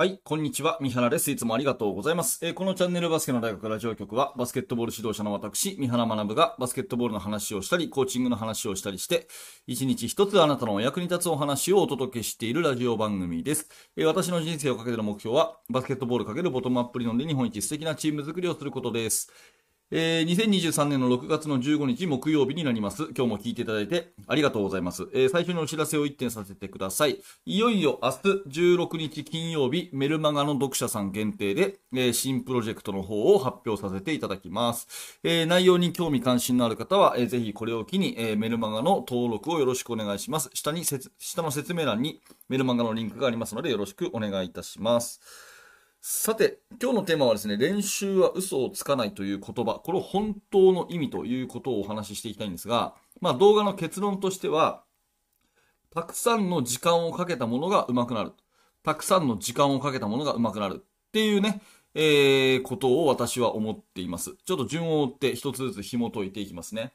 はい、こんにちは。三原です。いつもありがとうございます。えーこのチャンネルバスケの大学ラジオ局は、バスケットボール指導者の私、三原学がバスケットボールの話をしたり、コーチングの話をしたりして、一日一つあなたのお役に立つお話をお届けしているラジオ番組です。えー私の人生をかけての目標は、バスケットボールかけるボトムアップ理論で日本一素敵なチーム作りをすることです。えー2023年の6月の15日木曜日になります。今日も聞いていただいてありがとうございます。えー最初にお知らせを1点させてください。いよいよ明日16日金曜日、メルマガの読者さん限定で、えー新プロジェクトの方を発表させていただきます。えー内容に興味関心のある方は、えーぜひこれを機に、えーメルマガの登録をよろしくお願いします。下にせつ、下の説明欄にメルマガのリンクがありますのでよろしくお願いいたします。さて、今日のテーマはですね、練習は嘘をつかないという言葉、これを本当の意味ということをお話ししていきたいんですが、まあ動画の結論としては、たくさんの時間をかけたものが上手くなる。たくさんの時間をかけたものが上手くなる。っていうね、えー、ことを私は思っています。ちょっと順を追って一つずつ紐解いていきますね。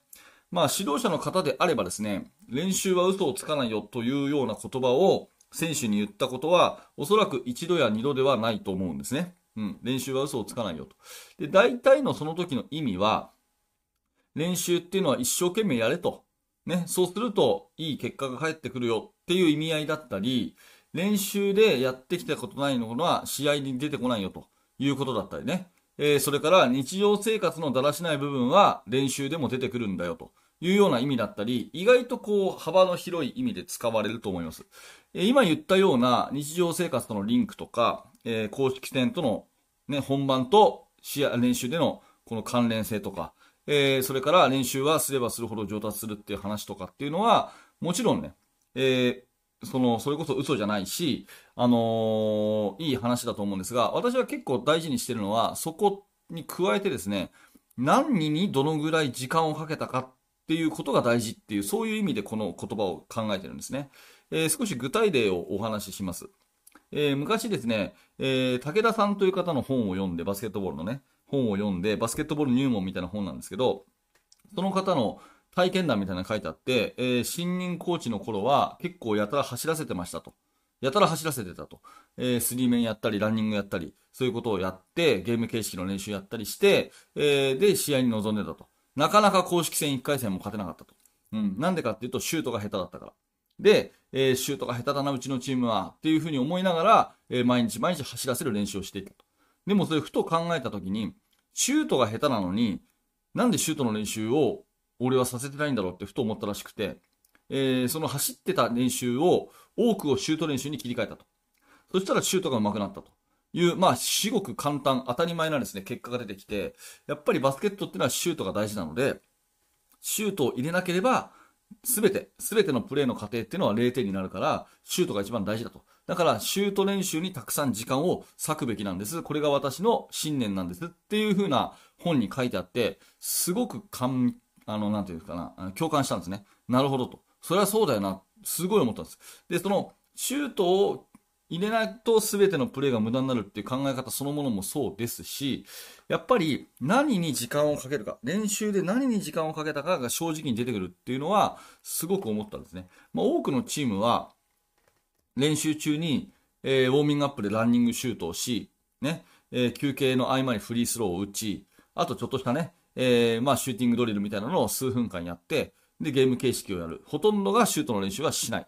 まあ指導者の方であればですね、練習は嘘をつかないよというような言葉を選手に言ったことは、おそらく一度や二度ではないと思うんですね。うん。練習は嘘をつかないよと。で、大体のその時の意味は、練習っていうのは一生懸命やれと。ね。そうすると、いい結果が返ってくるよっていう意味合いだったり、練習でやってきたことないのは試合に出てこないよということだったりね。えーそれから日常生活のだらしない部分は練習でも出てくるんだよというような意味だったり、意外とこう幅の広い意味で使われると思います。え今言ったような日常生活とのリンクとか、え公式戦との、ね、本番と試合、練習でのこの関連性とか、えーそれから練習はすればするほど上達するっていう話とかっていうのは、もちろんね、えーその、それこそ嘘じゃないし、あのーいい話だと思うんですが、私は結構大事にしてるのは、そこに加えてですね、何にどのぐらい時間をかけたかっていうことが大事っていう、そういう意味でこの言葉を考えてるんですね。えー少し具体例をお話しします。えー昔ですね、えー武田さんという方の本を読んで、バスケットボールのね、本を読んで、バスケットボール入門みたいな本なんですけど、その方の体験談みたいなの書いてあって、えー新任コーチの頃は結構やたら走らせてましたと。やたら走らせてたと。えースリーメンやったり、ランニングやったり、そういうことをやって、ゲーム形式の練習やったりして、えーで、試合に臨んでたと。なかなか公式戦1回戦も勝てなかったと。うん。なんでかっていうと、シュートが下手だったから。で、えーシュートが下手だな、うちのチームは、っていうふうに思いながら、えー毎日毎日走らせる練習をしていたと。でもそれふと考えたときに、シュートが下手なのに、なんでシュートの練習を俺はさせてないんだろうってふと思ったらしくて、えーその走ってた練習を多くをシュート練習に切り替えたと。そしたらシュートが上手くなったという、まあ、至極簡単、当たり前なですね、結果が出てきて、やっぱりバスケットっていうのはシュートが大事なので、シュートを入れなければ、すべて、すべてのプレーの過程っていうのは0点になるから、シュートが一番大事だと。だから、シュート練習にたくさん時間を割くべきなんです。これが私の信念なんです。っていう風な本に書いてあって、すごく感、あの、なんていうかな、共感したんですね。なるほどと。それはそうだよな。すごい思ったんです。で、その、シュートを入れないと全てのプレーが無駄になるっていう考え方そのものもそうですし、やっぱり何に時間をかけるか、練習で何に時間をかけたかが正直に出てくるっていうのはすごく思ったんですね。まあ、多くのチームは練習中に、えーウォーミングアップでランニングシュートをし、ね、えー休憩の合間にフリースローを打ち、あとちょっとしたね、えーまあシューティングドリルみたいなのを数分間やって、で、ゲーム形式をやる。ほとんどがシュートの練習はしない。っ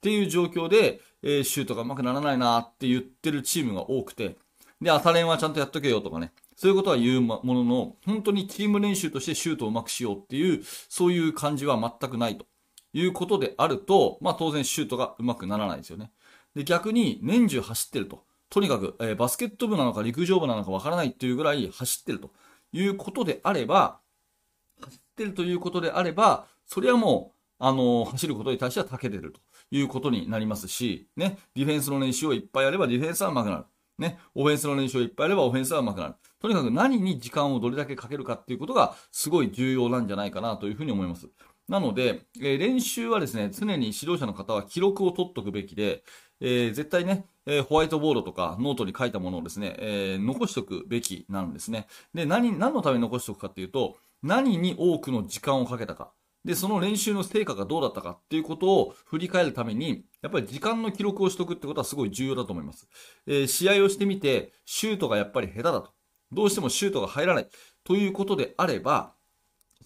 ていう状況で、えーシュートが上手くならないなって言ってるチームが多くて、で、朝練はちゃんとやっとけよとかね、そういうことは言うものの、本当にチーム練習としてシュートをうまくしようっていう、そういう感じは全くないということであると、まあ当然シュートがうまくならないですよね。で、逆に年中走ってると。とにかく、えーバスケット部なのか陸上部なのかわからないっていうぐらい走ってるということであれば、走ってるということであれば、それはもう、あの走ることに対しては長けてるということになりますし、ね、ディフェンスの練習をいっぱいやればディフェンスは上手くなる。ね、オフェンスの練習をいっぱいやればオフェンスは上手くなる。とにかく何に時間をどれだけかけるかっていうことがすごい重要なんじゃないかなというふうに思います。なので、えー練習はですね、常に指導者の方は記録を取っとくべきで、えー絶対ね、えーホワイトボードとかノートに書いたものをですね、えー残しておくべきなんですね。で、何、何のために残しておくかっていうと、何に多くの時間をかけたか。で、その練習の成果がどうだったかっていうことを振り返るために、やっぱり時間の記録をしとくってことはすごい重要だと思います。えー、試合をしてみて、シュートがやっぱり下手だと。どうしてもシュートが入らない。ということであれば、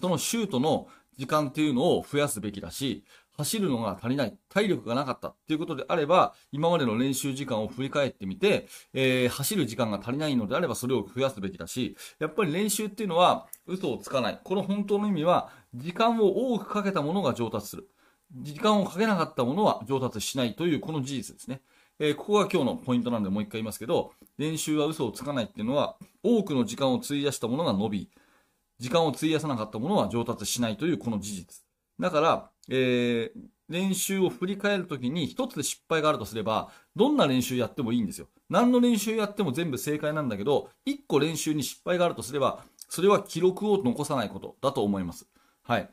そのシュートの時間っていうのを増やすべきだし、走るのが足りない、体力がなかったっていうことであれば、今までの練習時間を振り返ってみて、えー、走る時間が足りないのであればそれを増やすべきだし、やっぱり練習っていうのは嘘をつかない。この本当の意味は、時間を多くかけたものが上達する。時間をかけなかったものは上達しないというこの事実ですね。えー、ここが今日のポイントなんでもう一回言いますけど、練習は嘘をつかないっていうのは、多くの時間を費やしたものが伸び、時間を費やさなかったものは上達しないというこの事実。だから、えー、練習を振り返るときに一つで失敗があるとすれば、どんな練習やってもいいんですよ。何の練習やっても全部正解なんだけど、一個練習に失敗があるとすれば、それは記録を残さないことだと思います。はい。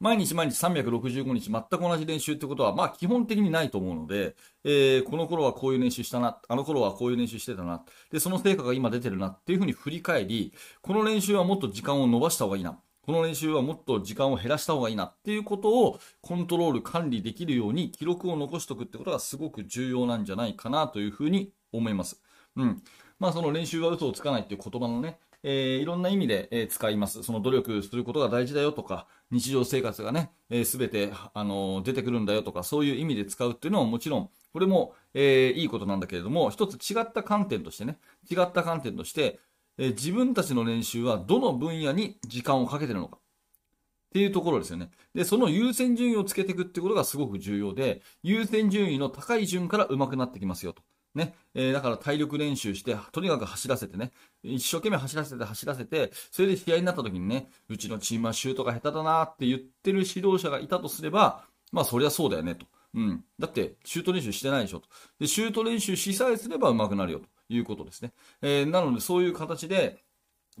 毎日毎日365日全く同じ練習ってことは、まあ基本的にないと思うので、えー、この頃はこういう練習したな、あの頃はこういう練習してたな、で、その成果が今出てるなっていうふうに振り返り、この練習はもっと時間を伸ばした方がいいな。この練習はもっと時間を減らした方がいいなっていうことをコントロール管理できるように記録を残しておくってことがすごく重要なんじゃないかなというふうに思います。うん。まあその練習は嘘をつかないっていう言葉のね、えー、いろんな意味で、え、使います。その努力することが大事だよとか、日常生活がね、す、えー、て、あのー、出てくるんだよとか、そういう意味で使うっていうのはもちろん、これも、えいいことなんだけれども、一つ違った観点としてね、違った観点として、え自分たちの練習はどの分野に時間をかけてるのか。っていうところですよね。で、その優先順位をつけていくってことがすごく重要で、優先順位の高い順から上手くなってきますよと。ね。えー、だから体力練習して、とにかく走らせてね、一生懸命走らせて走らせて、それで試合になった時にね、うちのチームはシュートが下手だなって言ってる指導者がいたとすれば、まあそりゃそうだよねと。うん。だって、シュート練習してないでしょと。で、シュート練習しさえすれば上手くなるよということですね。えー、なのでそういう形で、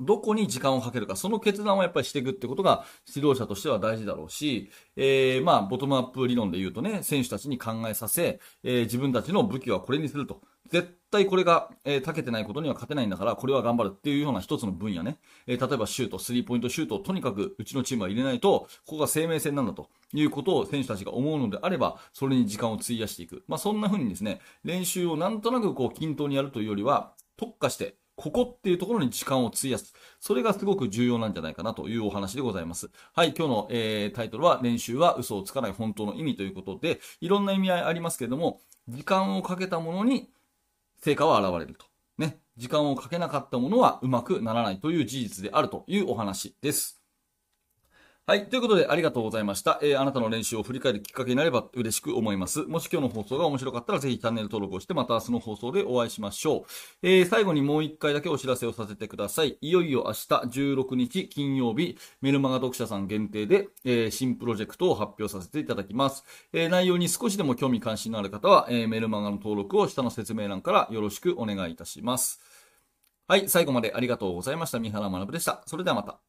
どこに時間をかけるか、その決断をやっぱりしていくってことが指導者としては大事だろうし、えー、まあ、ボトムアップ理論で言うとね、選手たちに考えさせ、えー、自分たちの武器はこれにすると。絶対これが、えー、長けてないことには勝てないんだから、これは頑張るっていうような一つの分野ね。えー、例えばシュート、スリーポイントシュートをとにかくうちのチームは入れないと、ここが生命線なんだということを選手たちが思うのであれば、それに時間を費やしていく。まあ、そんな風にですね、練習をなんとなくこう均等にやるというよりは、特化して、ここっていうところに時間を費やす。それがすごく重要なんじゃないかなというお話でございます。はい、今日の、えー、タイトルは練習は嘘をつかない本当の意味ということで、いろんな意味合いありますけれども、時間をかけたものに成果は現れると。ね。時間をかけなかったものはうまくならないという事実であるというお話です。はい。ということで、ありがとうございました。えー、あなたの練習を振り返るきっかけになれば嬉しく思います。もし今日の放送が面白かったら、ぜひチャンネル登録をして、また明日の放送でお会いしましょう。えー、最後にもう一回だけお知らせをさせてください。いよいよ明日16日金曜日、メルマガ読者さん限定で、えー、新プロジェクトを発表させていただきます。えー、内容に少しでも興味関心のある方は、えー、メルマガの登録を下の説明欄からよろしくお願いいたします。はい。最後までありがとうございました。三原学でした。それではまた。